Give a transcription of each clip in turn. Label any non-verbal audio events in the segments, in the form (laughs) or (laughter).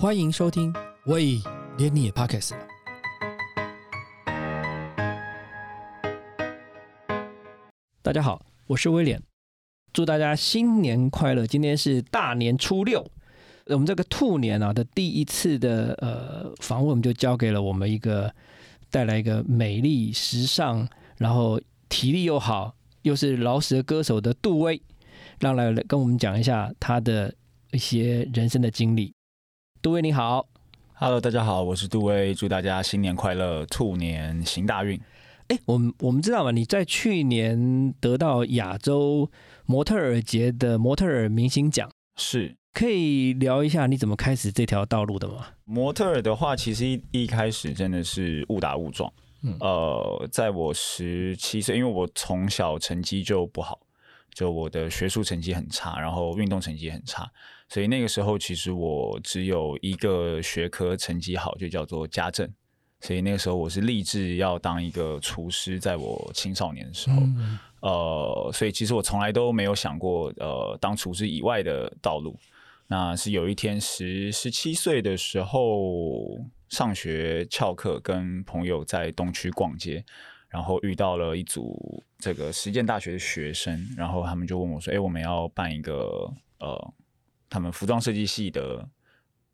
欢迎收听，喂，连你也 Podcast 了。大家好，我是威廉，祝大家新年快乐！今天是大年初六，我们这个兔年啊的第一次的呃访问，我们就交给了我们一个带来一个美丽、时尚，然后体力又好，又是饶舌歌手的杜威，让来跟我们讲一下他的一些人生的经历。杜威你好，Hello，大家好，我是杜威，祝大家新年快乐，兔年行大运。哎，我们我们知道嘛？你在去年得到亚洲模特儿节的模特儿明星奖，是可以聊一下你怎么开始这条道路的吗？模特儿的话，其实一一开始真的是误打误撞。嗯，呃，在我十七岁，因为我从小成绩就不好，就我的学术成绩很差，然后运动成绩很差，所以那个时候其实我只有一个学科成绩好，就叫做家政。所以那个时候我是立志要当一个厨师，在我青少年的时候，呃，所以其实我从来都没有想过呃当厨师以外的道路。那是有一天十十七岁的时候上学翘课，跟朋友在东区逛街，然后遇到了一组这个实践大学的学生，然后他们就问我说：“哎，我们要办一个呃，他们服装设计系的。”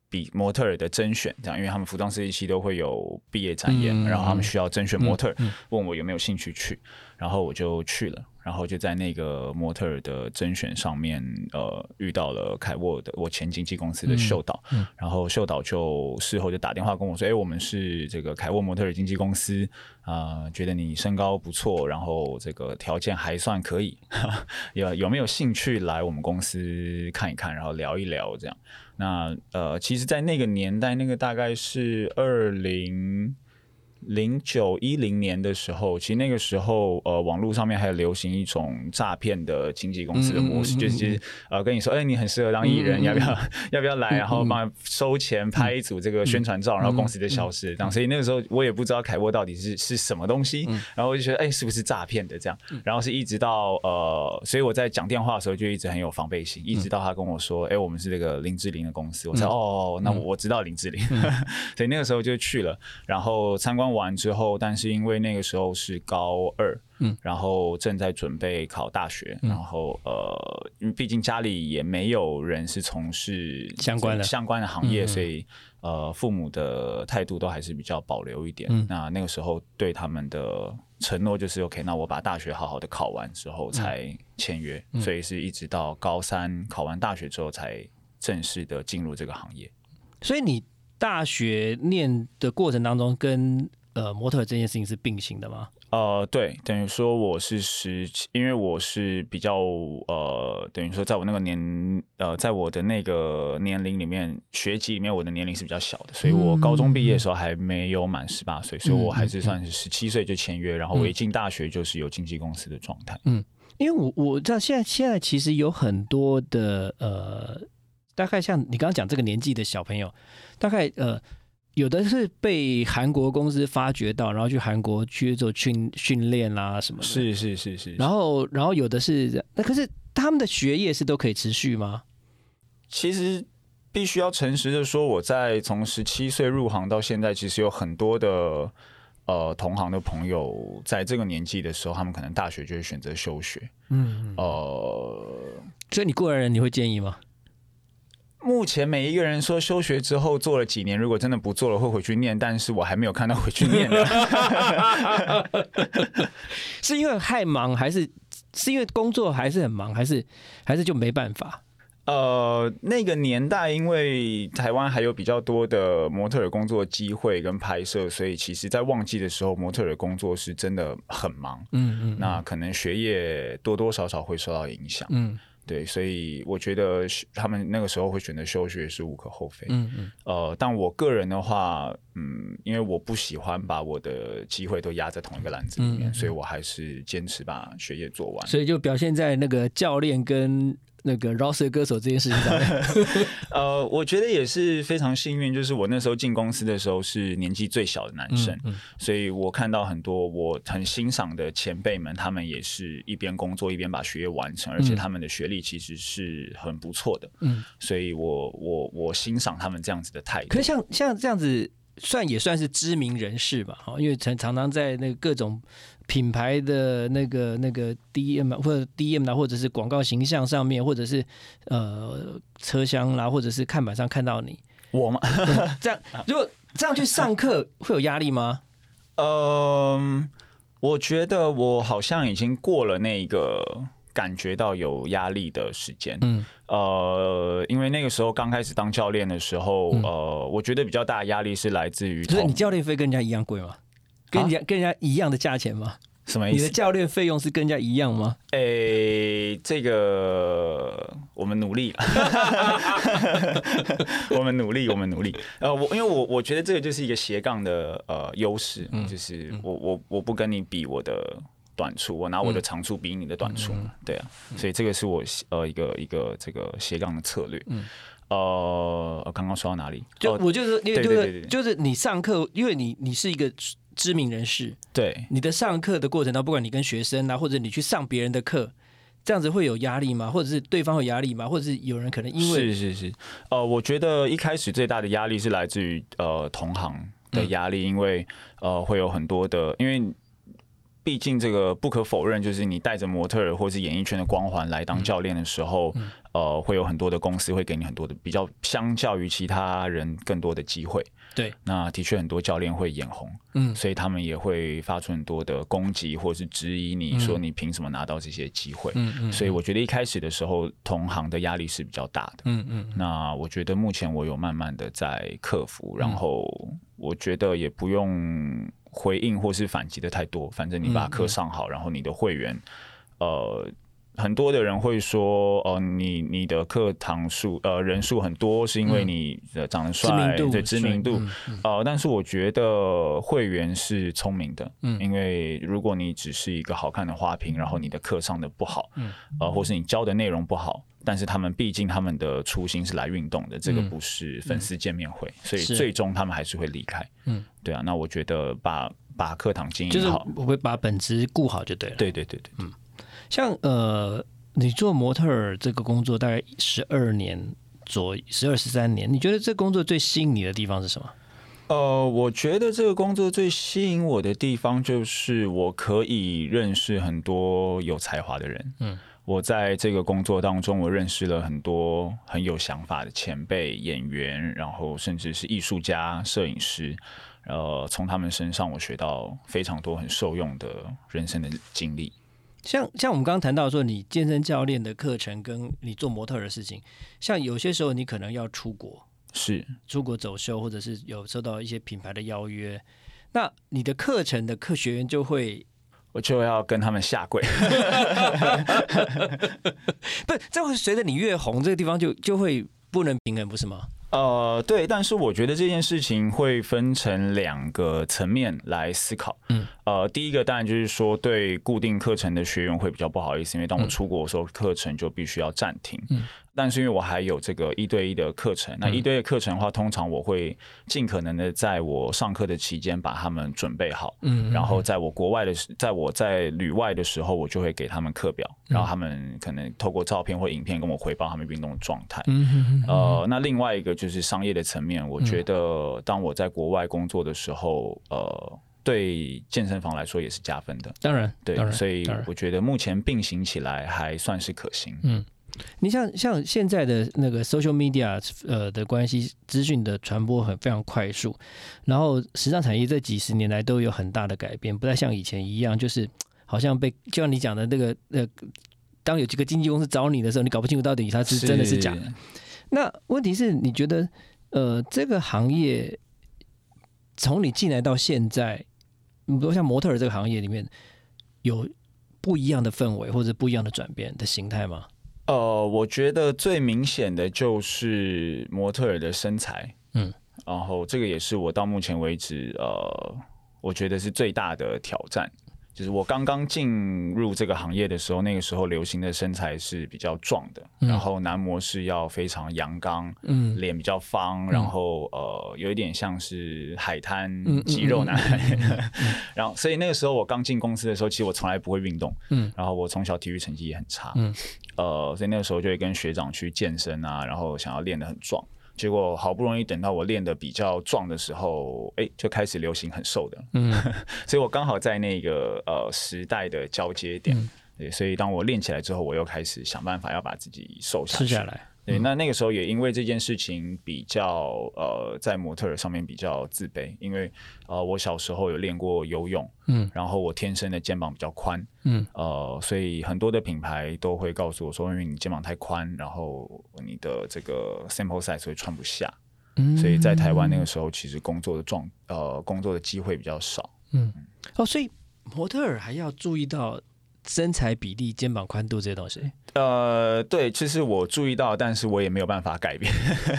比模特儿的甄选这样，因为他们服装设计系都会有毕业展演，然后他们需要甄选模特儿，问我有没有兴趣去，然后我就去了。然后就在那个模特儿的甄选上面，呃，遇到了凯沃的我前经纪公司的秀导，然后秀导就事后就打电话跟我说：“哎，我们是这个凯沃模特儿经纪公司，啊，觉得你身高不错，然后这个条件还算可以，(laughs) 有有没有兴趣来我们公司看一看，然后聊一聊这样？那呃，其实，在那个年代，那个大概是二零。”零九一零年的时候，其实那个时候，呃，网络上面还有流行一种诈骗的经纪公司的模式，就是呃，跟你说，哎，你很适合当艺人，要不要要不要来，然后帮收钱拍一组这个宣传照，然后公司就消失这样。所以那个时候我也不知道凯沃到底是是什么东西，然后我就觉得，哎，是不是诈骗的这样？然后是一直到呃，所以我在讲电话的时候就一直很有防备心，一直到他跟我说，哎，我们是这个林志玲的公司，我才哦，那我知道林志玲，(laughs) 所以那个时候就去了，然后参观。完之后，但是因为那个时候是高二，嗯，然后正在准备考大学，然后呃，因为毕竟家里也没有人是从事相关的。相关的行业，所以呃，父母的态度都还是比较保留一点。那那个时候对他们的承诺就是 OK，那我把大学好好的考完之后才签约，所以是一直到高三考完大学之后才正式的进入这个行业。所以你大学念的过程当中跟呃，模特这件事情是并行的吗？呃，对，等于说我是十，因为我是比较呃，等于说在我那个年呃，在我的那个年龄里面，学籍里面我的年龄是比较小的，所以我高中毕业的时候还没有满十八岁，所以我还是算是十七岁就签约，然后我一进大学就是有经纪公司的状态。嗯，因为我我知道现在现在其实有很多的呃，大概像你刚刚讲这个年纪的小朋友，大概呃。有的是被韩国公司发掘到，然后去韩国去做训训练啦什么的。是是是是。然后然后有的是，那可是他们的学业是都可以持续吗？其实必须要诚实的说，我在从十七岁入行到现在，其实有很多的呃同行的朋友，在这个年纪的时候，他们可能大学就会选择休学。嗯。呃，所以你过来人，你会建议吗？目前每一个人说休学之后做了几年，如果真的不做了会回去念，但是我还没有看到回去念的。(laughs) 是因为太忙，还是是因为工作还是很忙，还是还是就没办法？呃，那个年代因为台湾还有比较多的模特儿工作机会跟拍摄，所以其实在旺季的时候，模特儿工作是真的很忙。嗯嗯，那可能学业多多少少会受到影响。嗯。对，所以我觉得他们那个时候会选择休学是无可厚非。嗯嗯。呃，但我个人的话，嗯，因为我不喜欢把我的机会都压在同一个篮子里面，所以我还是坚持把学业做完。所以就表现在那个教练跟那个饶舌歌手这件事情上面？(laughs) 呃，我觉得也是非常幸运，就是我那时候进公司的时候是年纪最小的男生，所以我看到很多我很欣赏的前辈们，他们也是一边工作一边把学业完成，而且他们的学历其实是很不错的。嗯，所以我我我欣赏他们这样子的态度。可是像像这样子。算也算是知名人士吧，哈，因为常常常在那个各种品牌的那个那个 D M 或者 D M 啊，或者是广告形象上面，或者是呃车厢啦，或者是看板上看到你，我吗？这样如果这样去上课 (laughs) 会有压力吗？嗯，我觉得我好像已经过了那个。感觉到有压力的时间，嗯，呃，因为那个时候刚开始当教练的时候，呃，我觉得比较大的压力是来自于，就是你教练费跟人家一样贵吗？跟人家跟人家一样的价钱吗？什么意思？你的教练费用是跟人家一样吗？诶，这个我们努力，(laughs) 我们努力，我们努力。呃，我因为我我觉得这个就是一个斜杠的呃优势，就是我我我不跟你比我的。短处，我拿我的长处比你的短处，对啊，所以这个是我呃一个一个这个斜杠的策略。嗯，呃，刚刚说到哪里？就我就是因为就是就是你上课，因为你你是一个知名人士，对，你的上课的过程当中，不管你跟学生啊，或者你去上别人的课，这样子会有压力吗？或者是对方有压力吗？或者是有人可能因为是是是，呃，我觉得一开始最大的压力是来自于呃同行的压力，因为呃会有很多的因为。毕竟这个不可否认，就是你带着模特儿或是演艺圈的光环来当教练的时候，呃，会有很多的公司会给你很多的比较，相较于其他人更多的机会。对，那的确很多教练会眼红，嗯，所以他们也会发出很多的攻击或者是质疑，你说你凭什么拿到这些机会？嗯嗯，所以我觉得一开始的时候，同行的压力是比较大的。嗯嗯，那我觉得目前我有慢慢的在克服，然后我觉得也不用。回应或是反击的太多，反正你把课上好，然后你的会员，呃，很多的人会说，哦，你你的课堂数呃人数很多，是因为你长得帅，对知名度，呃，但是我觉得会员是聪明的，嗯，因为如果你只是一个好看的花瓶，然后你的课上的不好，嗯，呃，或是你教的内容不好。但是他们毕竟他们的初心是来运动的，这个不是粉丝见面会，所以最终他们还是会离开。嗯，对啊，那我觉得把把课堂经营好，我会把本职顾好就对了。对对对对，嗯，像呃，你做模特儿这个工作大概十二年左十二十三年，你觉得这工作最吸引你的地方是什么？呃，我觉得这个工作最吸引我的地方就是我可以认识很多有才华的人。嗯。我在这个工作当中，我认识了很多很有想法的前辈演员，然后甚至是艺术家、摄影师，呃，从他们身上我学到非常多很受用的人生的经历。像像我们刚刚谈到说，你健身教练的课程跟你做模特的事情，像有些时候你可能要出国，是出国走秀，或者是有受到一些品牌的邀约，那你的课程的课学员就会。我就要跟他们下跪，(laughs) 不是，这会随着你越红，这个地方就就会不能平衡，不是吗？呃，对，但是我觉得这件事情会分成两个层面来思考。嗯，呃，第一个当然就是说，对固定课程的学员会比较不好意思，因为当我出国的时候，课程就必须要暂停。嗯。但是因为我还有这个一对一的课程，那一对一课程的话，通常我会尽可能的在我上课的期间把他们准备好，嗯，然后在我国外的，在我在旅外的时候，我就会给他们课表，然后他们可能透过照片或影片跟我汇报他们运动的状态。嗯呃，那另外一个就是商业的层面，我觉得当我在国外工作的时候，呃，对健身房来说也是加分的。当然，对，所以我觉得目前并行起来还算是可行。嗯。你像像现在的那个 social media 呃的关系，资讯的传播很非常快速，然后时尚产业这几十年来都有很大的改变，不再像以前一样，就是好像被就像你讲的那个呃，当有几个经纪公司找你的时候，你搞不清楚到底他是真的是假的。那问题是，你觉得呃这个行业从你进来到现在，比如像模特儿这个行业里面有不一样的氛围或者不一样的转变的形态吗？呃，我觉得最明显的就是模特儿的身材，嗯，然后这个也是我到目前为止，呃，我觉得是最大的挑战，就是我刚刚进入这个行业的时候，那个时候流行的身材是比较壮的，然后男模是要非常阳刚，嗯，脸比较方，然后呃，有一点像是海滩肌肉男孩。(laughs) 然后，所以那个时候我刚进公司的时候，其实我从来不会运动，嗯，然后我从小体育成绩也很差，嗯，呃，所以那个时候就会跟学长去健身啊，然后想要练得很壮。结果好不容易等到我练的比较壮的时候，哎，就开始流行很瘦的，嗯，(laughs) 所以我刚好在那个呃时代的交接点，对，所以当我练起来之后，我又开始想办法要把自己瘦下来。对，那那个时候也因为这件事情比较呃，在模特上面比较自卑，因为呃，我小时候有练过游泳，嗯，然后我天生的肩膀比较宽，嗯，呃，所以很多的品牌都会告诉我说，因为你肩膀太宽，然后你的这个 sample size 会穿不下，嗯，所以在台湾那个时候其实工作的状呃工作的机会比较少，嗯，哦，所以模特儿还要注意到。身材比例、肩膀宽度这些东西，呃，对，其实我注意到，但是我也没有办法改变。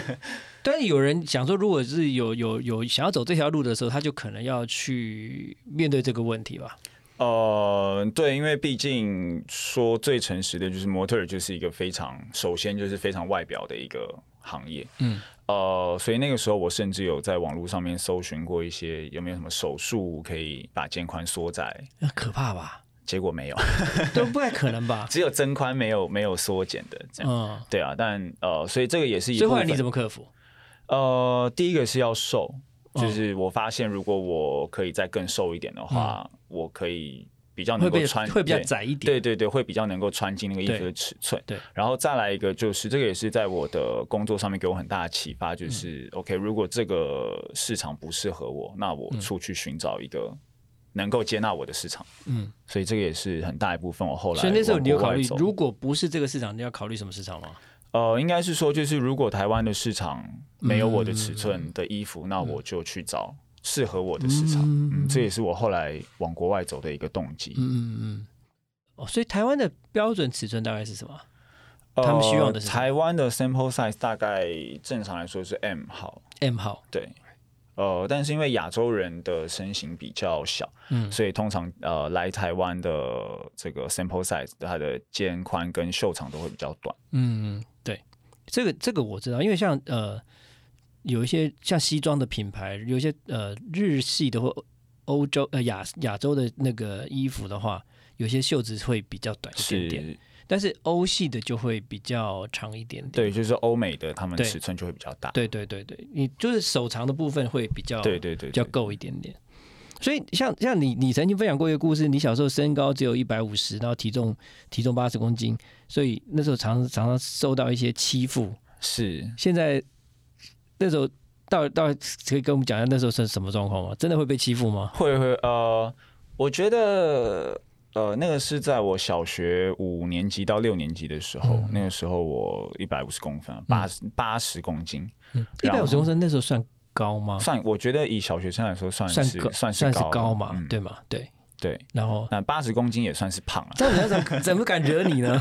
(laughs) 但是有人想说，如果是有有有想要走这条路的时候，他就可能要去面对这个问题吧。呃，对，因为毕竟说最诚实的，就是模特就是一个非常，首先就是非常外表的一个行业。嗯，呃，所以那个时候我甚至有在网络上面搜寻过一些有没有什么手术可以把肩宽缩窄，那可怕吧？结果没有，(laughs) 都不太可能吧？(laughs) 只有增宽，没有没有缩减的这样。嗯，对啊，但呃，所以这个也是一。最后你怎么克服？呃，第一个是要瘦，就是我发现如果我可以再更瘦一点的话，我可以比较能够穿，会比较窄一点。对对对，会比较能够穿进那个衣服的尺寸。对，然后再来一个，就是这个也是在我的工作上面给我很大的启发，就是 OK，如果这个市场不适合我，那我出去寻找一个。能够接纳我的市场，嗯，所以这个也是很大一部分。我后来，所以那时候你有考虑，如果不是这个市场，你要考虑什么市场吗？呃，应该是说，就是如果台湾的市场没有我的尺寸的衣服，那我就去找适合我的市场。嗯，这也是我后来往国外走的一个动机。嗯嗯嗯。哦，所以台湾的标准尺寸大概是什么？他们希望的是台湾的 sample size 大概正常来说是 M 号，M 号，对。呃，但是因为亚洲人的身形比较小，嗯，所以通常呃来台湾的这个 sample size，它的肩宽跟袖长都会比较短。嗯，对，这个这个我知道，因为像呃有一些像西装的品牌，有一些呃日系的或欧洲呃亚亚洲的那个衣服的话，有些袖子会比较短一点点。但是欧系的就会比较长一点点，对，就是欧美的，他们尺寸就会比较大。对对对对，你就是手长的部分会比较，对对对，比较够一点点。所以像像你，你曾经分享过一个故事，你小时候身高只有一百五十，然后体重体重八十公斤，所以那时候常常常受到一些欺负。是，现在那时候到到可以跟我们讲一下那时候是什么状况吗？真的会被欺负吗？会会呃，我觉得。呃，那个是在我小学五年级到六年级的时候，那个时候我一百五十公分，八十八十公斤，一百五十公分那时候算高吗？算，我觉得以小学生来说算是算是高嘛，对吗？对对，然后那八十公斤也算是胖了。这样怎怎么感觉你呢？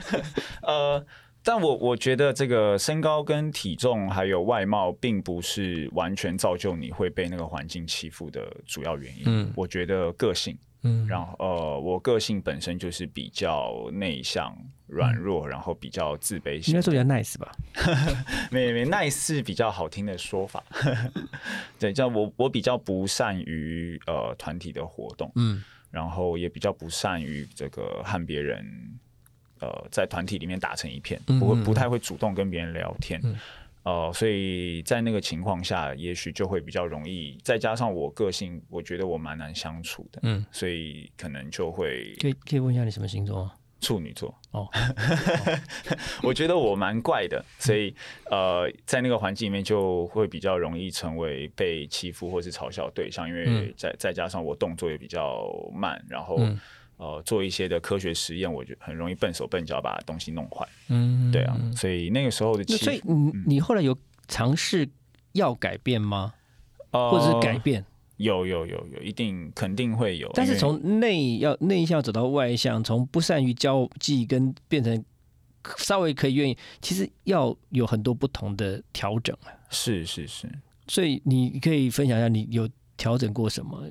(laughs) 呃，但我我觉得这个身高跟体重还有外貌，并不是完全造就你会被那个环境欺负的主要原因。嗯，我觉得个性。嗯，然后呃，我个性本身就是比较内向、软弱，然后比较自卑。应该说比较 nice 吧？(laughs) 没没 nice 是比较好听的说法。(laughs) 对，叫我我比较不善于呃团体的活动，嗯，然后也比较不善于这个和别人呃在团体里面打成一片，不会不太会主动跟别人聊天。呃，所以在那个情况下，也许就会比较容易，再加上我个性，我觉得我蛮难相处的，嗯，所以可能就会可以可以问一下你什么星座？处女座 (laughs) 哦，我觉得我蛮怪的，所以呃，在那个环境里面就会比较容易成为被欺负或是嘲笑对象，因为再再加上我动作也比较慢，然后。呃，做一些的科学实验，我觉得很容易笨手笨脚把东西弄坏。嗯，对啊，所以那个时候的，所以你你后来有尝试要改变吗？或者是改变？有有有有，一定肯定会有。但是从内要内向走到外向，从不善于交际跟变成稍微可以愿意，其实要有很多不同的调整啊。是是是，所以你可以分享一下，你有调整过什么？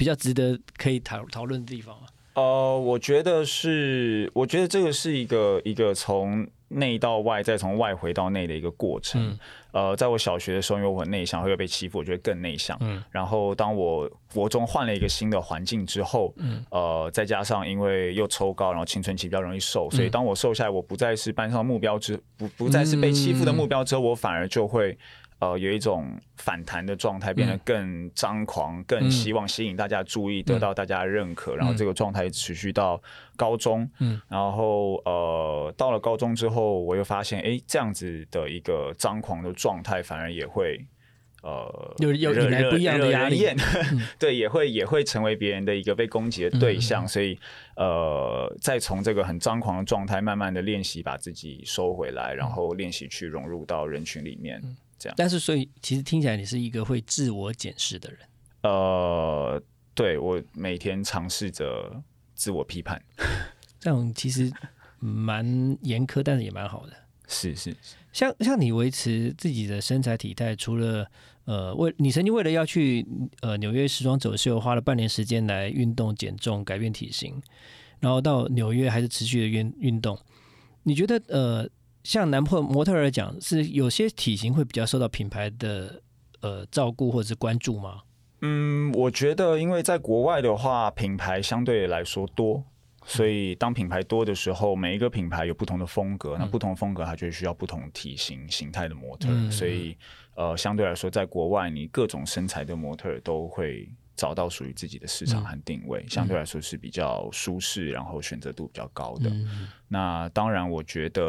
比较值得可以讨讨论的地方吗？呃，我觉得是，我觉得这个是一个一个从内到外，再从外回到内的一个过程。呃，在我小学的时候，因为我很内向，会被欺负，我觉得更内向。嗯。然后，当我国中换了一个新的环境之后，嗯。呃，再加上因为又抽高，然后青春期比较容易瘦，所以当我瘦下来，我不再是班上目标之不不再是被欺负的目标之后，我反而就会。呃，有一种反弹的状态，变得更张狂，更希望吸引大家注意，得到大家认可。然后这个状态持续到高中，嗯，然后呃，到了高中之后，我又发现，哎，这样子的一个张狂的状态，反而也会呃，有有引来不一样的压力，(laughs) 对，也会也会成为别人的一个被攻击的对象。所以呃，再从这个很张狂的状态，慢慢的练习把自己收回来，然后练习去融入到人群里面。这样，但是所以其实听起来你是一个会自我检视的人。呃，对我每天尝试着自我批判，(laughs) 这样其实蛮严苛，但是也蛮好的。是是，像像你维持自己的身材体态，除了呃为你曾经为了要去呃纽约时装走秀，花了半年时间来运动减重改变体型，然后到纽约还是持续的运运动，你觉得呃？像男模模特来讲，是有些体型会比较受到品牌的呃照顾或者是关注吗？嗯，我觉得因为在国外的话，品牌相对来说多，所以当品牌多的时候，每一个品牌有不同的风格，那不同风格它就需要不同体型形态的模特，所以呃相对来说，在国外你各种身材的模特都会。找到属于自己的市场和定位，相对来说是比较舒适，然后选择度比较高的。那当然，我觉得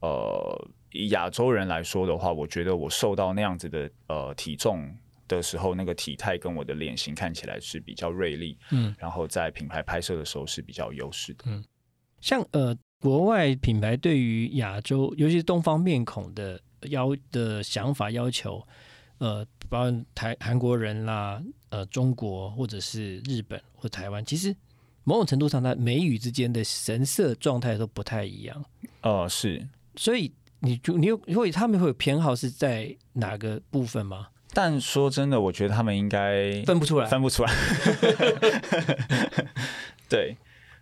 呃，以亚洲人来说的话，我觉得我瘦到那样子的呃体重的时候，那个体态跟我的脸型看起来是比较锐利。嗯，然后在品牌拍摄的时候是比较优势的。嗯，像呃，国外品牌对于亚洲，尤其是东方面孔的要的想法要求。呃，包括台韩国人啦，呃，中国或者是日本或台湾，其实某种程度上，它美语之间的神色状态都不太一样。哦，是，所以你就你有会他们会有偏好是在哪个部分吗？但说真的，我觉得他们应该分不出来，分不出来。(laughs) 对，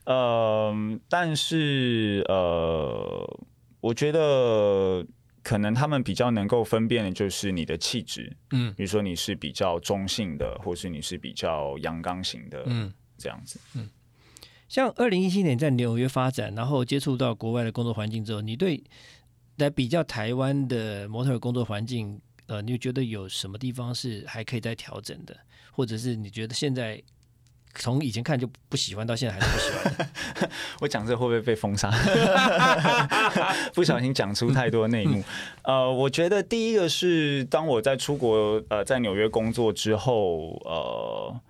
呃，但是呃，我觉得。可能他们比较能够分辨的就是你的气质，嗯，比如说你是比较中性的，或是你是比较阳刚型的，嗯，这样子，嗯。像二零一七年在纽约发展，然后接触到国外的工作环境之后，你对来比较台湾的模特工作环境，呃，你觉得有什么地方是还可以再调整的，或者是你觉得现在？从以前看就不喜欢，到现在还是不喜欢。(laughs) 我讲这会不会被封杀？(laughs) 不小心讲出太多内幕。(laughs) 呃，我觉得第一个是当我在出国，呃，在纽约工作之后，呃。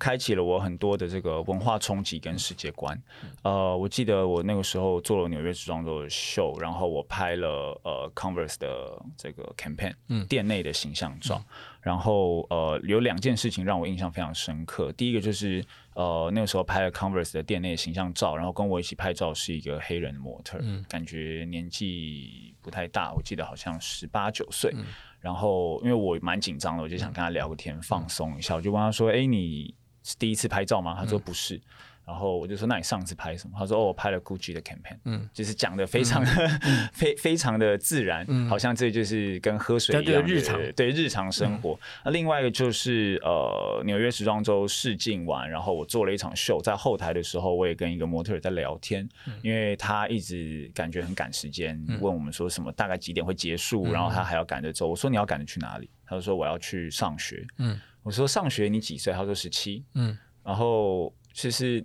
开启了我很多的这个文化冲击跟世界观。呃，我记得我那个时候做了纽约时装周的秀，然后我拍了呃 Converse 的这个 campaign，嗯，店内的形象照。然后呃，有两件事情让我印象非常深刻。第一个就是呃那个时候拍了 Converse 的店内形象照，然后跟我一起拍照是一个黑人模特，感觉年纪不太大，我记得好像十八九岁。然后因为我蛮紧张的，我就想跟他聊个天，放松一下。我就问他说：“哎，你？”是第一次拍照吗？他说不是，然后我就说那你上次拍什么？他说哦，我拍了 Gucci 的 campaign，嗯，就是讲的非常 (laughs) 非非常的自然，好像这就是跟喝水一样日常对日常生活。那另外一个就是呃纽约时装周试镜完，然后我做了一场秀，在后台的时候，我也跟一个模特在聊天，因为他一直感觉很赶时间，问我们说什么大概几点会结束，然后他还要赶着走。我说你要赶着去哪里？他就说我要去上学，嗯。我说上学你几岁？他说十七。嗯，然后其实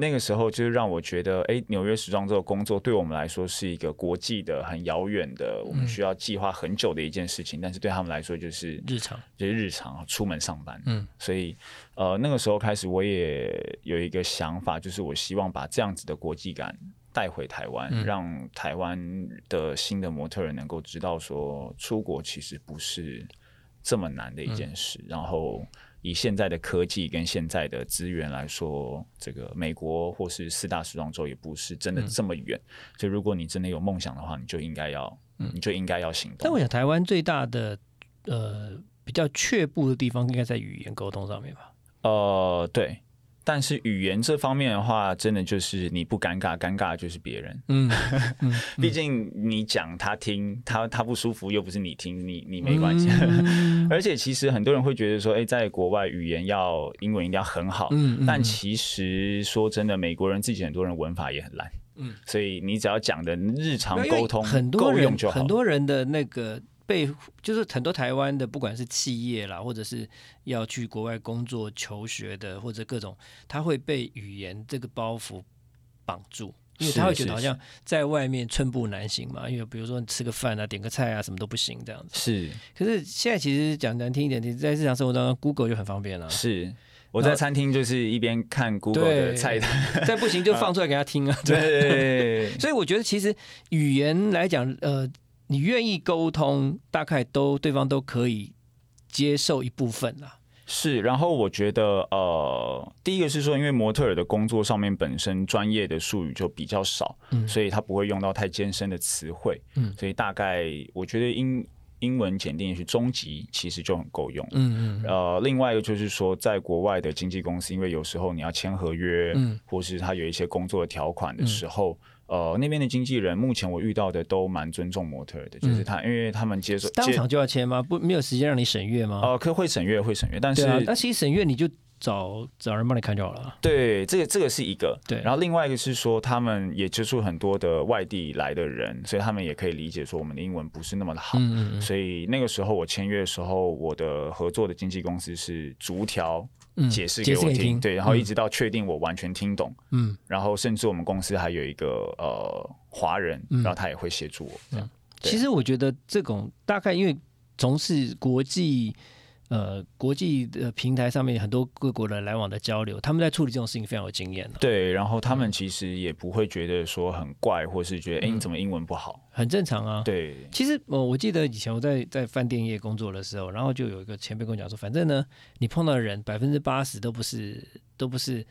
那个时候就是让我觉得，哎，纽约时装周工作对我们来说是一个国际的、很遥远的，我们需要计划很久的一件事情。但是对他们来说就是日常，就是日常出门上班。嗯，所以呃那个时候开始，我也有一个想法，就是我希望把这样子的国际感带回台湾，让台湾的新的模特人能够知道说，出国其实不是。这么难的一件事，然后以现在的科技跟现在的资源来说，这个美国或是四大时装周也不是真的这么远。所以，如果你真的有梦想的话，你就应该要，你就应该要行动。但我想，台湾最大的呃比较却步的地方，应该在语言沟通上面吧？呃，对。但是语言这方面的话，真的就是你不尴尬，尴尬就是别人。(laughs) 嗯，毕竟你讲他听，他他不舒服，又不是你听，你你没关系。(laughs) 而且其实很多人会觉得说，哎，在国外语言要英文一定要很好。嗯但其实说真的，美国人自己很多人文法也很烂。嗯。所以你只要讲的日常沟通够用就好。很多人的那个。被就是很多台湾的，不管是企业啦，或者是要去国外工作求学的，或者各种，他会被语言这个包袱绑住，因为他会觉得好像在外面寸步难行嘛。因为比如说你吃个饭啊，点个菜啊，什么都不行这样子。是，可是现在其实讲难听一点，你在日常生活当中，Google 就很方便了。是，我在餐厅就是一边看 Google 的菜单，再不行就放出来给他听啊。(laughs) 对，(laughs) 所以我觉得其实语言来讲，呃。你愿意沟通，大概都对方都可以接受一部分啦。是，然后我觉得，呃，第一个是说，因为模特儿的工作上面本身专业的术语就比较少，嗯，所以他不会用到太艰深的词汇，嗯，所以大概我觉得英英文检定是中级，其实就很够用，嗯嗯。呃，另外一个就是说，在国外的经纪公司，因为有时候你要签合约，嗯，或是他有一些工作的条款的时候。呃，那边的经纪人目前我遇到的都蛮尊重模特的，就是他，因为他们接受当场就要签吗？不，没有时间让你审阅吗？呃，可会审阅，会审阅，但是那其实审阅你就找找人帮你看就好了。对，这个这个是一个。对，然后另外一个是说，他们也接触很多的外地来的人，所以他们也可以理解说我们的英文不是那么的好。嗯嗯。所以那个时候我签约的时候，我的合作的经纪公司是逐条。解释给我听，对，然后一直到确定我完全听懂，嗯，然后甚至我们公司还有一个呃华人，然后他也会协助我。这样，其实我觉得这种大概因为从事国际。呃，国际的平台上面很多各国的来往的交流，他们在处理这种事情非常有经验对，然后他们其实也不会觉得说很怪，或是觉得哎，你怎么英文不好？很正常啊。对，其实我我记得以前我在在饭店业工作的时候，然后就有一个前辈跟我讲说，反正呢，你碰到的人百分之八十都不是都不是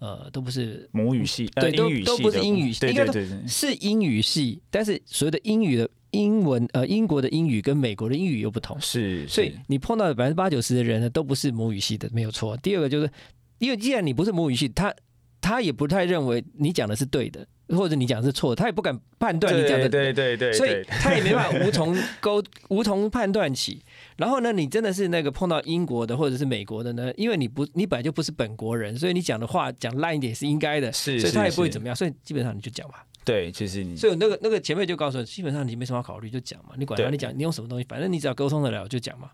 呃都不是母语系，对，都都不是英语系，应该说是英语系，但是所谓的英语的。英文呃，英国的英语跟美国的英语又不同，是，所以你碰到的百分之八九十的人呢，都不是母语系的，没有错。第二个就是，因为既然你不是母语系，他他也不太认为你讲的是对的，或者你讲的是错的，他也不敢判断你讲的对对对，所以他也没办法无从沟无从判断起。然后呢，你真的是那个碰到英国的或者是美国的呢，因为你不你本来就不是本国人，所以你讲的话讲烂一点是应该的，是，所以他也不会怎么样，所以基本上你就讲吧。对，其实你所以那个那个前辈就告诉你，基本上你没什么考虑，就讲嘛，你管他你讲，你用什么东西，反正你只要沟通得了就讲嘛。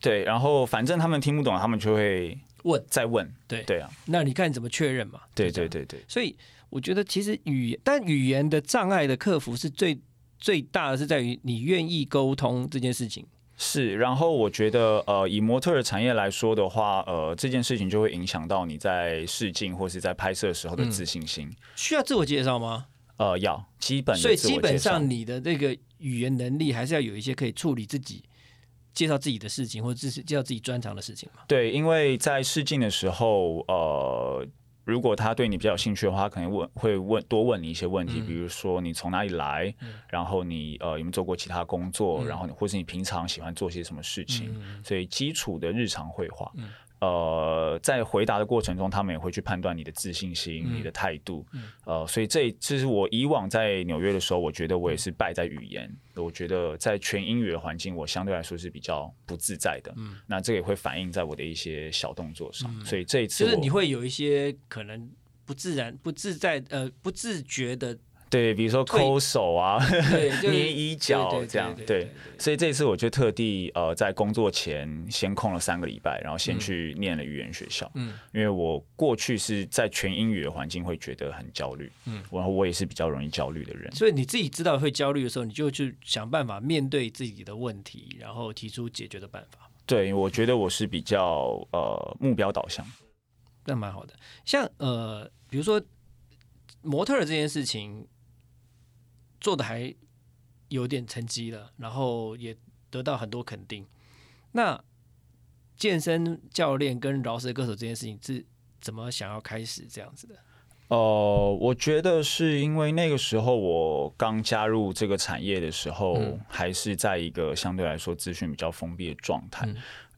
对，然后反正他们听不懂，他们就会问再问。对对啊，那你看你怎么确认嘛？对对对对。所以我觉得其实语言但语言的障碍的克服是最最大的是在于你愿意沟通这件事情。是，然后我觉得呃，以模特的产业来说的话，呃，这件事情就会影响到你在试镜或是在拍摄时候的自信心。需要自我介绍吗？呃，要基本，所以基本上你的这个语言能力还是要有一些可以处理自己、介绍自己的事情，或者是介绍自己专长的事情嘛？对，因为在试镜的时候，呃，如果他对你比较有兴趣的话，可能问会问多问你一些问题，比如说你从哪里来，然后你呃有没有做过其他工作，然后或是你平常喜欢做些什么事情，所以基础的日常绘画。呃，在回答的过程中，他们也会去判断你的自信心、你的态度。呃，所以这这是我以往在纽约的时候，我觉得我也是败在语言。我觉得在全英语的环境，我相对来说是比较不自在的。嗯，那这也会反映在我的一些小动作上。所以这一次，就是你会有一些可能不自然、不自在、呃，不自觉的。对，比如说抠手啊，(laughs) 捏衣角这样，对，所以这次我就特地呃在工作前先空了三个礼拜，然后先去念了语言学校，嗯，因为我过去是在全英语的环境会觉得很焦虑，嗯，然后我也是比较容易焦虑的人，所以你自己知道会焦虑的时候，你就去想办法面对自己的问题，然后提出解决的办法。对，我觉得我是比较呃目标导向，那蛮好的。像呃，比如说模特这件事情。做的还有点成绩了，然后也得到很多肯定。那健身教练跟饶舌歌手这件事情是怎么想要开始这样子的？哦，我觉得是因为那个时候我刚加入这个产业的时候，还是在一个相对来说资讯比较封闭的状态。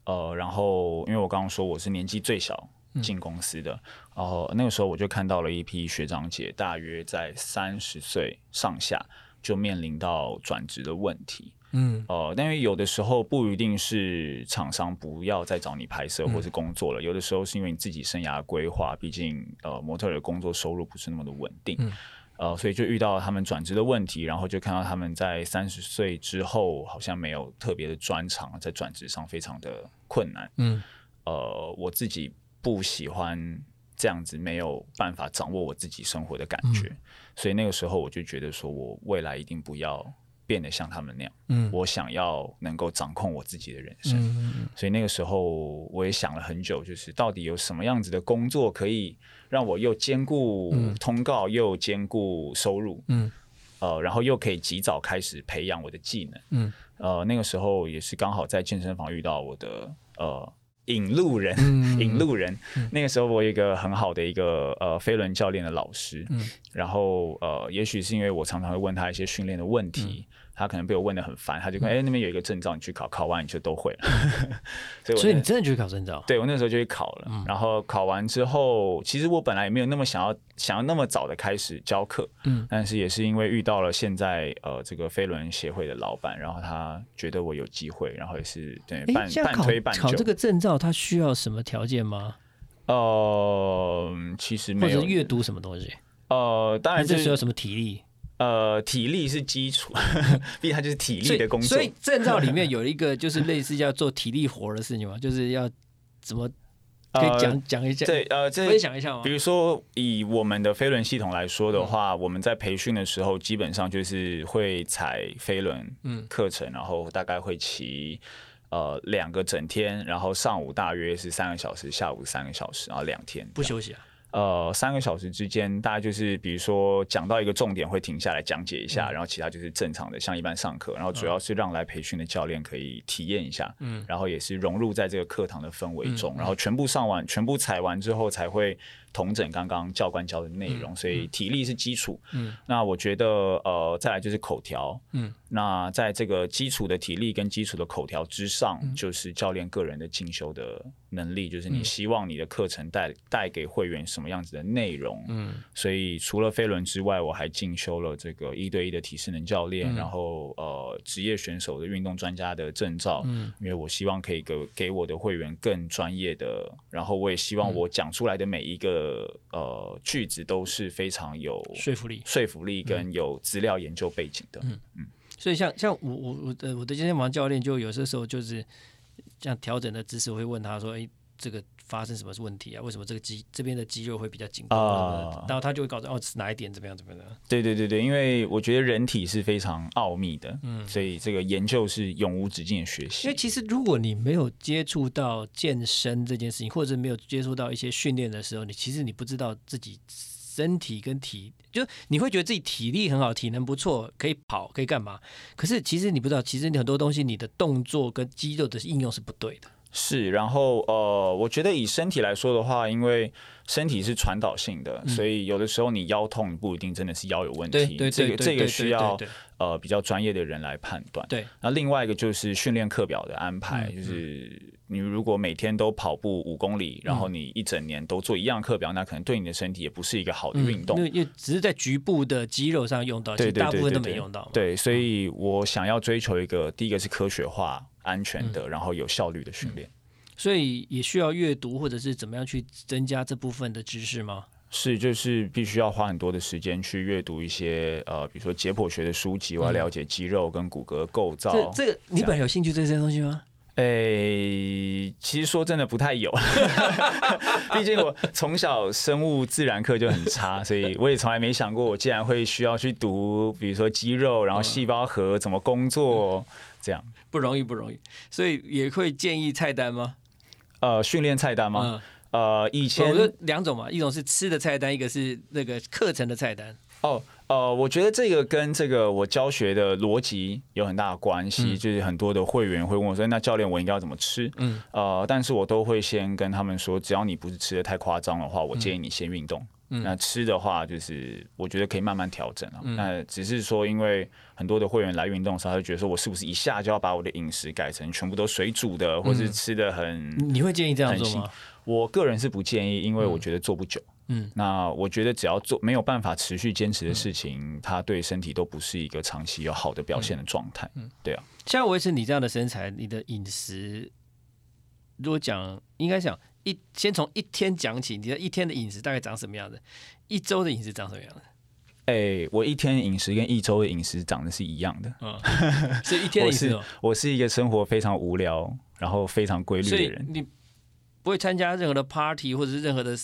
呃，然后因为我刚刚说我是年纪最小。进公司的。然后那个时候我就看到了一批学长姐，大约在三十岁上下就面临到转职的问题。嗯，呃，但是有的时候不一定是厂商不要再找你拍摄或是工作了，有的时候是因为你自己生涯规划，毕竟呃模特的工作收入不是那么的稳定。呃，所以就遇到他们转职的问题，然后就看到他们在三十岁之后好像没有特别的专长，在转职上非常的困难。嗯，呃，我自己不喜欢这样子没有办法掌握我自己生活的感觉，所以那个时候我就觉得说我未来一定不要。变得像他们那样，嗯，我想要能够掌控我自己的人生，嗯所以那个时候我也想了很久，就是到底有什么样子的工作可以让我又兼顾通告又兼顾收入，嗯，呃，然后又可以及早开始培养我的技能，嗯，呃，那个时候也是刚好在健身房遇到我的呃引路人，引路人，那个时候我有一个很好的一个呃飞轮教练的老师，嗯，然后呃，也许是因为我常常会问他一些训练的问题。他可能被我问的很烦，他就说：“哎，那边有一个证照，你去考，考完你就都会了。”所以，所以你真的去考证照？对，我那时候就去考了。然后考完之后，其实我本来也没有那么想要，想要那么早的开始教课。嗯，但是也是因为遇到了现在呃这个飞轮协会的老板，然后他觉得我有机会，然后也是对半半推半就。考这个证照，他需要什么条件吗？呃，其实没有阅读什么东西。呃，当然这需要什么体力。呃，体力是基础，(laughs) 毕竟它就是体力的工作。所以证照里面有一个就是类似叫做体力活的事情嘛，(laughs) 就是要怎么可以讲讲一下？对，呃，分享一下吗？比如说以我们的飞轮系统来说的话，我们在培训的时候，基本上就是会踩飞轮课程，然后大概会骑呃两个整天，然后上午大约是三个小时，下午三个小时，然后两天不休息啊。呃，三个小时之间，大家就是比如说讲到一个重点会停下来讲解一下，然后其他就是正常的像一般上课，然后主要是让来培训的教练可以体验一下，嗯，然后也是融入在这个课堂的氛围中，然后全部上完，全部踩完之后才会。同整刚刚教官教的内容，所以体力是基础。嗯，那我觉得呃，再来就是口条。嗯，那在这个基础的体力跟基础的口条之上，就是教练个人的进修的能力，就是你希望你的课程带带给会员什么样子的内容。嗯，所以除了飞轮之外，我还进修了这个一对一的体适能教练，然后呃职业选手的运动专家的证照。嗯，因为我希望可以给给我的会员更专业的，然后我也希望我讲出来的每一个。的呃句子都是非常有说服力、说服力跟有资料研究背景的。嗯嗯，所以像像我我我的我的健身房教练就有些时候就是这样调整的姿势，我会问他说：“哎。”这个发生什么问题啊？为什么这个肌这边的肌肉会比较紧啊？然后他就会告诉哦，是哪一点怎么样怎么样？对对对对，因为我觉得人体是非常奥秘的，嗯，所以这个研究是永无止境的学习。因为其实如果你没有接触到健身这件事情，或者没有接触到一些训练的时候，你其实你不知道自己身体跟体，就你会觉得自己体力很好，体能不错，可以跑，可以干嘛？可是其实你不知道，其实你很多东西，你的动作跟肌肉的应用是不对的。是，然后呃，我觉得以身体来说的话，因为身体是传导性的，所以有的时候你腰痛不一定真的是腰有问题，这个这个需要呃比较专业的人来判断。对，那另外一个就是训练课表的安排，就是你如果每天都跑步五公里，然后你一整年都做一样课表，那可能对你的身体也不是一个好的运动，因为只是在局部的肌肉上用到，其实大部分都没用到。对，所以我想要追求一个，第一个是科学化。安全的，然后有效率的训练，所以也需要阅读或者是怎么样去增加这部分的知识吗？是，就是必须要花很多的时间去阅读一些呃，比如说解剖学的书籍，我要了解肌肉跟骨骼构造。这这个你本来有兴趣这些东西吗？诶，其实说真的不太有，(laughs) 毕竟我从小生物自然课就很差，所以我也从来没想过我竟然会需要去读，比如说肌肉，然后细胞核怎么工作。这样不容易，不容易，所以也会建议菜单吗？呃，训练菜单吗？呃，以前两种嘛，一种是吃的菜单，一个是那个课程的菜单。哦，呃，我觉得这个跟这个我教学的逻辑有很大的关系，就是很多的会员会问我说：“那教练，我应该要怎么吃？”嗯，呃，但是我都会先跟他们说，只要你不是吃的太夸张的话，我建议你先运动。那吃的话，就是我觉得可以慢慢调整啊。那只是说，因为很多的会员来运动的时候，他就觉得说我是不是一下就要把我的饮食改成全部都水煮的，或是吃的很？你会建议这样做吗？我个人是不建议，因为我觉得做不久。嗯，那我觉得只要做没有办法持续坚持的事情，它对身体都不是一个长期有好的表现的状态。嗯，对啊。像维持你这样的身材，你的饮食，如果讲应该讲一先从一天讲起，你的一天的饮食大概长什么样子？一周的饮食长什么样子？哎，我一天饮食跟一周的饮食长得是一样的。嗯，(laughs) 所以一天饮食，(laughs) 我是一个生活非常无聊，然后非常规律的人。你不会参加任何的 party 或者是任何的。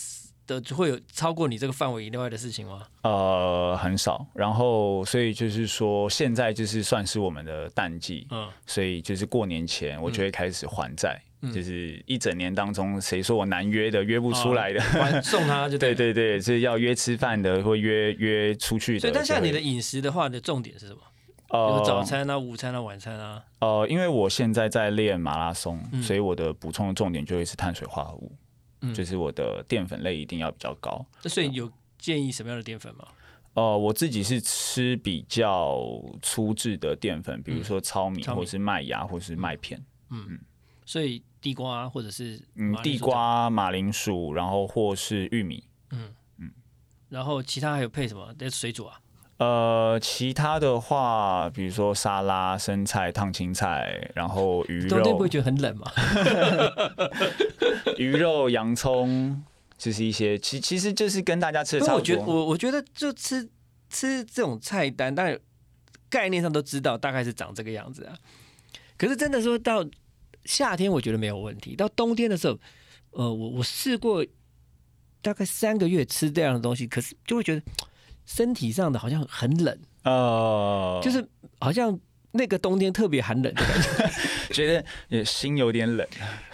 的会有超过你这个范围以外的事情吗？呃，很少。然后，所以就是说，现在就是算是我们的淡季，嗯，所以就是过年前我就会开始还债，嗯就是一整年当中，谁说我难约的，约不出来的，(laughs) 送他就对对对，是要约吃饭的，或约约出去的。所以，但像你的饮食的话，你的重点是什么？呃，早餐啊，午餐啊，晚餐啊。呃，因为我现在在练马拉松，所以我的补充的重点就会是碳水化合物。就是我的淀粉类一定要比较高，那所以有建议什么样的淀粉吗？呃，我自己是吃比较粗制的淀粉，比如说糙米，或是麦芽，或是麦片。嗯嗯，所以地瓜或者是嗯地瓜、马铃薯，然后或是玉米。嗯嗯，然后其他还有配什么？得水煮啊？呃，其他的话，比如说沙拉、生菜、烫青菜，然后鱼肉，冬天不会觉得很冷吗？(laughs) 鱼肉、洋葱，就是一些，其其实就是跟大家吃的差不多。我觉得，我我觉得就吃吃这种菜单，但概念上都知道大概是长这个样子啊。可是真的说到夏天，我觉得没有问题。到冬天的时候，呃，我我试过大概三个月吃这样的东西，可是就会觉得。身体上的好像很冷哦，就是好像那个冬天特别寒冷的感觉，(laughs) 觉得也心有点冷。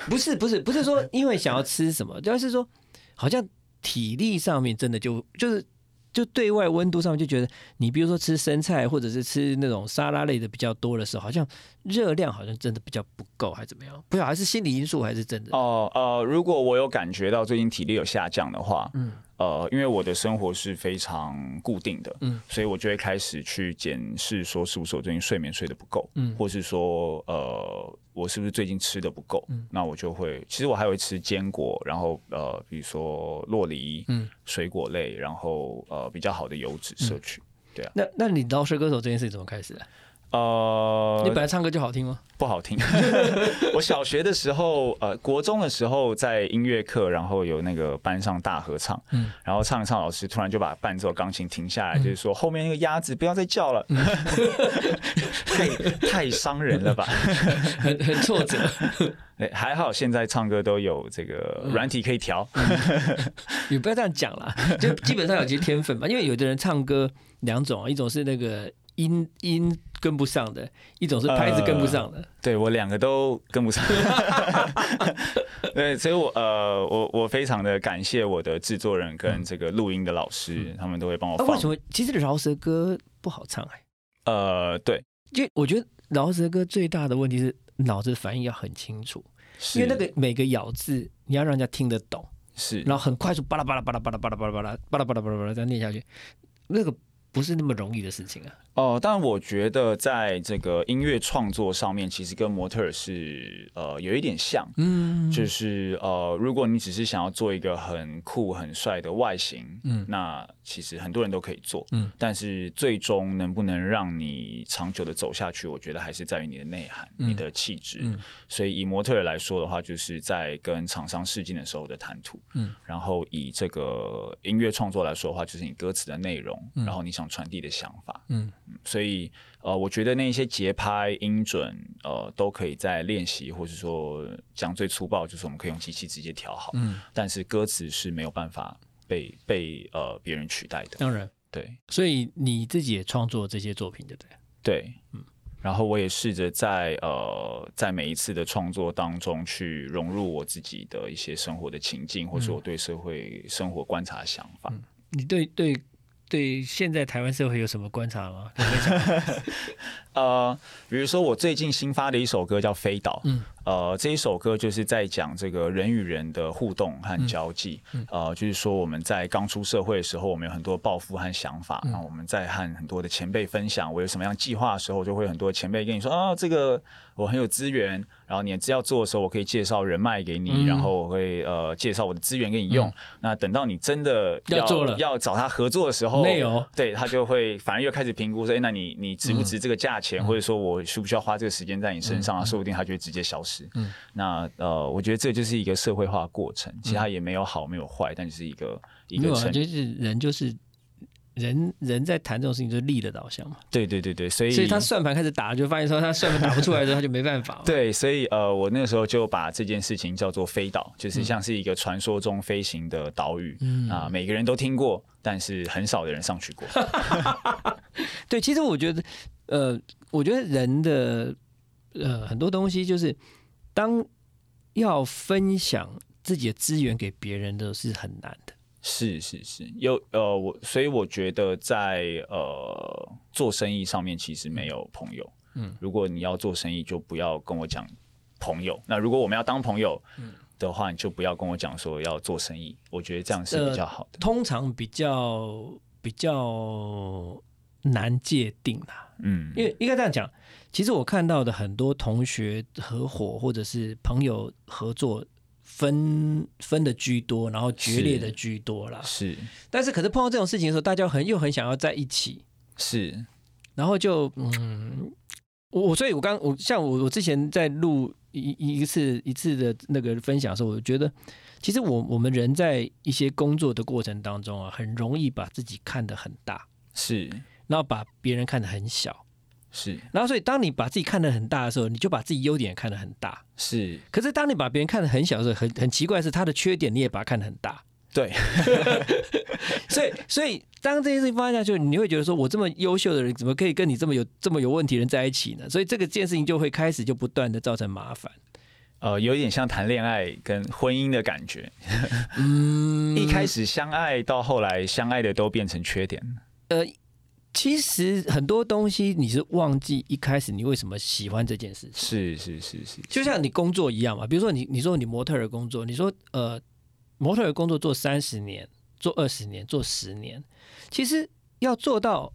不是不是不是说因为想要吃什么，而是说好像体力上面真的就就是就对外温度上面就觉得，你比如说吃生菜或者是吃那种沙拉类的比较多的时候，好像热量好像真的比较不够，还怎么样？不晓得是心理因素还是真的？哦呃，如果我有感觉到最近体力有下降的话，嗯。呃，因为我的生活是非常固定的，嗯，所以我就会开始去检视，说是不是我最近睡眠睡得不够，嗯，或是说，呃，我是不是最近吃的不够，嗯，那我就会，其实我还会吃坚果，然后呃，比如说洛梨，嗯，水果类，然后呃，比较好的油脂摄取，对啊。那那你饶舌歌手这件事怎么开始的？呃，你本来唱歌就好听吗？不好听。(laughs) 我小学的时候，呃，国中的时候在音乐课，然后有那个班上大合唱，嗯，然后唱一唱，老师突然就把伴奏钢琴停下来，就是说后面那个鸭子不要再叫了，(laughs) 太太伤人了吧，(laughs) 很很挫折。哎，还好现在唱歌都有这个软体可以调。你不要这样讲了，就基本上有些天分嘛，因为有的人唱歌两种，一种是那个。音音跟不上的一种是拍子跟不上的，对我两个都跟不上。(laughs) 对，所以我呃，我我非常的感谢我的制作人跟这个录音的老师，他们都会帮我放。为什么？其实饶舌歌不好唱哎。呃，对，因为我觉得饶舌歌最大的问题是脑子反应要很清楚，因为那个每个咬字你要让人家听得懂，是，然后很快速巴拉巴拉巴拉巴拉巴拉巴拉巴拉巴拉巴拉巴拉巴拉这样念下去，那个。不是那么容易的事情啊。哦，但我觉得在这个音乐创作上面，其实跟模特是呃有一点像。嗯，就是呃，如果你只是想要做一个很酷很帅的外形，嗯，那其实很多人都可以做。嗯，但是最终能不能让你长久的走下去，我觉得还是在于你的内涵、你的气质。嗯，所以以模特来说的话，就是在跟厂商试镜的时候的谈吐。嗯，然后以这个音乐创作来说的话，就是你歌词的内容，然后你想。传递的想法，嗯，所以呃，我觉得那些节拍、音准，呃，都可以在练习，或者说讲最粗暴，就是我们可以用机器直接调好，嗯，但是歌词是没有办法被被呃别人取代的，当然，对，所以你自己也创作这些作品，对不对？对，嗯，然后我也试着在呃在每一次的创作当中去融入我自己的一些生活的情境，或是我对社会生活观察的想法。你对对。对现在台湾社会有什么观察吗？(laughs) 呃，比如说我最近新发的一首歌叫《飞岛》，嗯，呃，这一首歌就是在讲这个人与人的互动和交际。呃，就是说我们在刚出社会的时候，我们有很多抱负和想法，然后我们在和很多的前辈分享我有什么样计划的时候，就会很多前辈跟你说啊，这个我很有资源。然后你只要做的时候，我可以介绍人脉给你，然后我会呃介绍我的资源给你用。那等到你真的要做了，要找他合作的时候，没有，对他就会反而又开始评估说，哎，那你你值不值这个价钱，或者说我需不需要花这个时间在你身上啊？说不定他就会直接消失。嗯，那呃，我觉得这就是一个社会化过程，其他也没有好没有坏，但是一个一个成就是人就是。人人在谈这种事情就是利的导向嘛，对对对对，所以所以他算盘开始打，就发现说他算盘打不出来的时候，他就没办法。(laughs) 对，所以呃，我那个时候就把这件事情叫做飞岛，就是像是一个传说中飞行的岛屿啊，每个人都听过，但是很少的人上去过。(laughs) (laughs) 对，其实我觉得，呃，我觉得人的呃很多东西就是当要分享自己的资源给别人的是很难的。是是是，有呃我，所以我觉得在呃做生意上面其实没有朋友。嗯，如果你要做生意，就不要跟我讲朋友。那如果我们要当朋友的话，你就不要跟我讲说要做生意。我觉得这样是比较好的。通常比较比较难界定啦。嗯，因为应该这样讲，其实我看到的很多同学合伙或者是朋友合作。分分的居多，然后决裂的居多啦。是，但是可是碰到这种事情的时候，大家很又很想要在一起。是，然后就嗯，我所以，我刚我像我我之前在录一一次一次的那个分享的时候，我觉得其实我我们人在一些工作的过程当中啊，很容易把自己看得很大，是，然后把别人看得很小。是，然后所以当你把自己看得很大的时候，你就把自己优点看得很大。是，可是当你把别人看得很小的时候，很很奇怪是他的缺点你也把它看得很大。对，(laughs) 所以所以当这件事情发生下去，你会觉得说我这么优秀的人，怎么可以跟你这么有这么有问题的人在一起呢？所以这个件事情就会开始就不断的造成麻烦。呃，有点像谈恋爱跟婚姻的感觉。嗯，(laughs) 一开始相爱到后来相爱的都变成缺点。呃。其实很多东西你是忘记一开始你为什么喜欢这件事情，是是是是，就像你工作一样嘛。比如说你你说你模特儿工作，你说呃模特儿工作做三十年、做二十年、做十年，其实要做到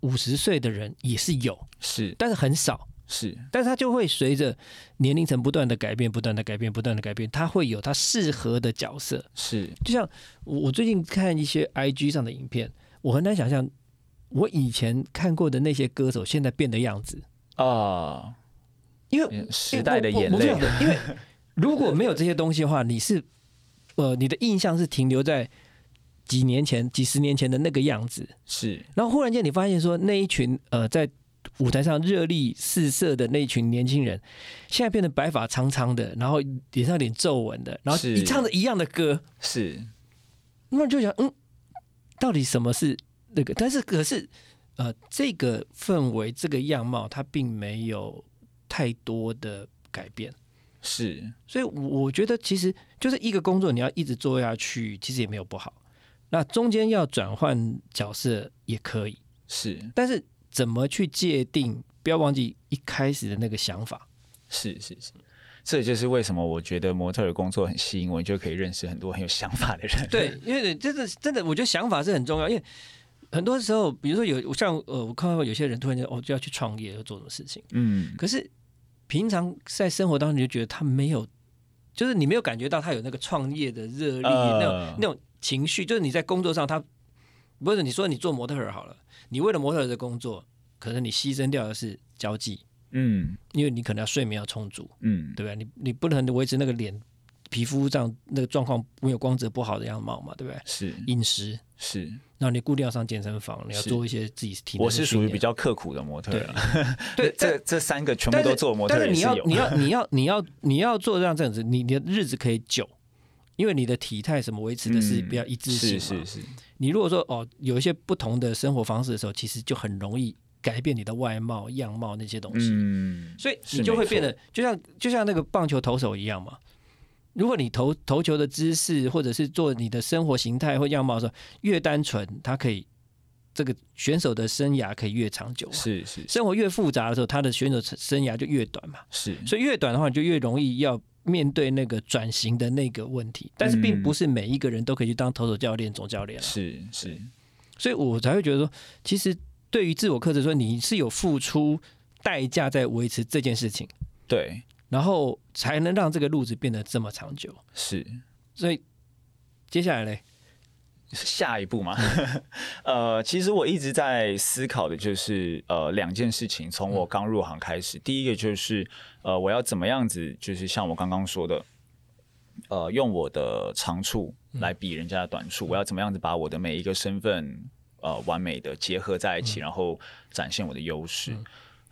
五十岁的人也是有，是，但是很少，是，但是他就会随着年龄层不断的改变、不断的改变、不断的改变，他会有他适合的角色，是。就像我最近看一些 IG 上的影片，我很难想象。我以前看过的那些歌手，现在变的样子啊，因为时代的眼泪。(laughs) 因为如果没有这些东西的话，你是呃，你的印象是停留在几年前、几十年前的那个样子。是，然后忽然间你发现说，那一群呃，在舞台上热力四射的那一群年轻人，现在变得白发苍苍的，然后脸上有点皱纹的，然后你唱着一样的歌，是，那就想，嗯，到底什么是？那个，但是可是，呃，这个氛围、这个样貌，它并没有太多的改变，是。所以我觉得，其实就是一个工作，你要一直做下去，其实也没有不好。那中间要转换角色也可以，是。但是怎么去界定？不要忘记一开始的那个想法。是是是。这就是为什么我觉得模特的工作很吸引我，就可以认识很多很有想法的人。对，因为真的真的，我觉得想法是很重要，因为。很多时候，比如说有像呃，我看到有些人突然间哦就要去创业，要做什么事情，嗯，可是平常在生活当中你就觉得他没有，就是你没有感觉到他有那个创业的热力，那种那种情绪，就是你在工作上他不是你说你做模特儿好了，你为了模特儿的工作，可能你牺牲掉的是交际，嗯，因为你可能要睡眠要充足，嗯，对不对？你你不能维持那个脸皮肤这样那个状况没有光泽不好的样貌嘛，对不对？是。饮食。是。那你固定要上健身房，你要做一些自己体。我是属于比较刻苦的模特。对，(laughs) 这这三个全部都做模特。但是你要你要 (laughs) 你要你要你要做这样这样子，你你的日子可以久，因为你的体态什么维持的是比较一致性是是是。你如果说哦有一些不同的生活方式的时候，其实就很容易改变你的外貌样貌那些东西。嗯。所以你就会变得就像就像那个棒球投手一样嘛。如果你投投球的姿势，或者是做你的生活形态或样貌的时候越单纯，它可以这个选手的生涯可以越长久。是是，生活越复杂的时候，他的选手生涯就越短嘛。是，所以越短的话，就越容易要面对那个转型的那个问题。但是并不是每一个人都可以去当投手教练、总教练。是是，所以我才会觉得说，其实对于自我克制，说你是有付出代价在维持这件事情。对。然后才能让这个路子变得这么长久。是，所以接下来嘞，下一步嘛，(laughs) 呃，其实我一直在思考的就是呃两件事情。从我刚入行开始，第一个就是呃我要怎么样子，就是像我刚刚说的，呃用我的长处来比人家的短处。我要怎么样子把我的每一个身份呃完美的结合在一起，然后展现我的优势。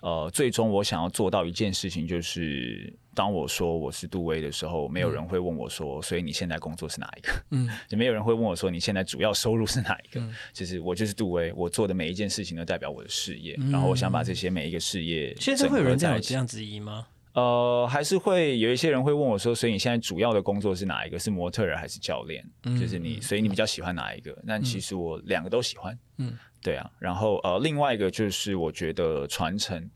呃，最终我想要做到一件事情，就是当我说我是杜威的时候，没有人会问我说，所以你现在工作是哪一个？嗯，(laughs) 也没有人会问我说，你现在主要收入是哪一个？就是我就是杜威，我做的每一件事情都代表我的事业，然后我想把这些每一个事业。现在会有人这样这样质疑吗？呃，还是会有一些人会问我说，所以你现在主要的工作是哪一个？是模特儿还是教练？就是你，所以你比较喜欢哪一个？那其实我两个都喜欢。嗯。对啊，然后呃，另外一个就是我觉得传承，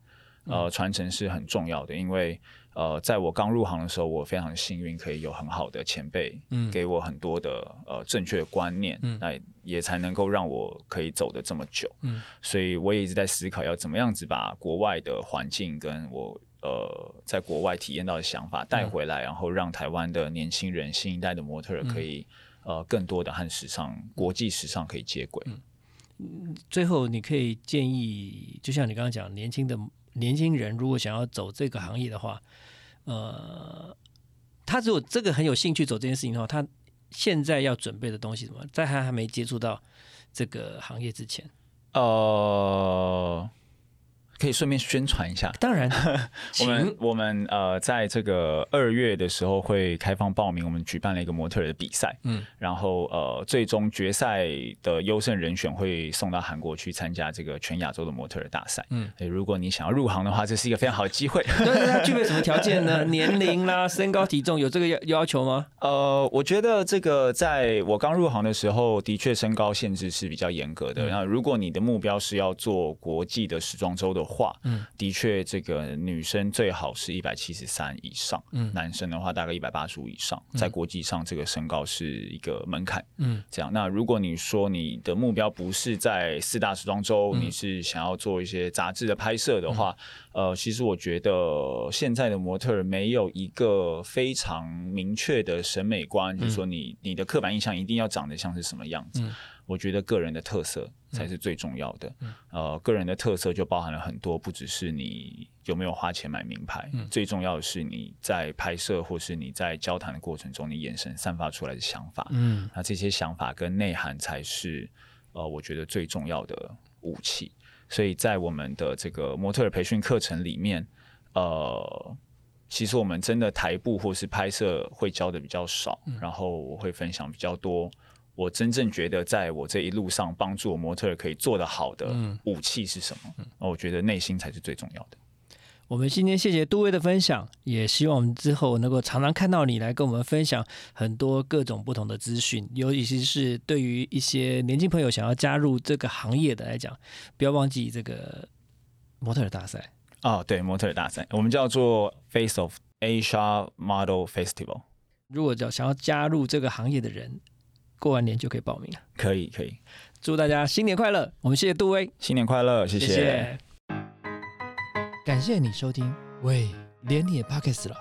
呃，传承是很重要的，因为呃，在我刚入行的时候，我非常幸运可以有很好的前辈，嗯，给我很多的呃正确的观念，嗯，那也才能够让我可以走得这么久，嗯，所以我也一直在思考要怎么样子把国外的环境跟我呃在国外体验到的想法带回来，然后让台湾的年轻人、新一代的模特可以呃更多的和时尚、国际时尚可以接轨。最后，你可以建议，就像你刚刚讲，年轻的年轻人如果想要走这个行业的话，呃，他如果这个很有兴趣走这件事情的话，他现在要准备的东西什么，在他还没接触到这个行业之前，哦。可以顺便宣传一下，当然，(laughs) 我们我们呃，在这个二月的时候会开放报名，我们举办了一个模特的比赛，嗯，然后呃，最终决赛的优胜人选会送到韩国去参加这个全亚洲的模特大赛，嗯，如果你想要入行的话，这是一个非常好的机会。(laughs) 对，它具备什么条件呢？年龄啦、身高体重有这个要要求吗？呃，我觉得这个在我刚入行的时候，的确身高限制是比较严格的。那如果你的目标是要做国际的时装周的，话，嗯，的确，这个女生最好是一百七十三以上，嗯，男生的话大概一百八十五以上，在国际上这个身高是一个门槛，嗯，这样。那如果你说你的目标不是在四大时装周，你是想要做一些杂志的拍摄的话，呃，其实我觉得现在的模特没有一个非常明确的审美观，就是说你你的刻板印象一定要长得像是什么样子。我觉得个人的特色才是最重要的。嗯呃，个人的特色就包含了很多，不只是你有没有花钱买名牌，最重要的是你在拍摄或是你在交谈的过程中，你眼神散发出来的想法。嗯，那这些想法跟内涵才是呃，我觉得最重要的武器。所以在我们的这个模特儿培训课程里面，呃，其实我们真的台步或是拍摄会教的比较少，然后我会分享比较多。我真正觉得，在我这一路上帮助我模特可以做得好的武器是什么？我觉得内心才是最重要的。我们今天谢谢杜威的分享，也希望我们之后能够常常看到你来跟我们分享很多各种不同的资讯，尤其是对于一些年轻朋友想要加入这个行业的来讲，不要忘记这个模特大赛哦，对，模特大赛，我们叫做 Face of Asia Model Festival。如果要想要加入这个行业的人。过完年就可以报名了，可以可以，祝大家新年快乐！我们谢谢杜威，新年快乐，谢谢，感谢你收听，喂，连你也 pockets 了。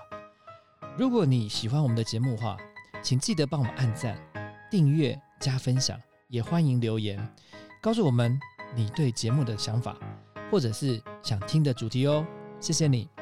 如果你喜欢我们的节目的话，请记得帮我们按赞、订阅、加分享，也欢迎留言告诉我们你对节目的想法，或者是想听的主题哦。谢谢你。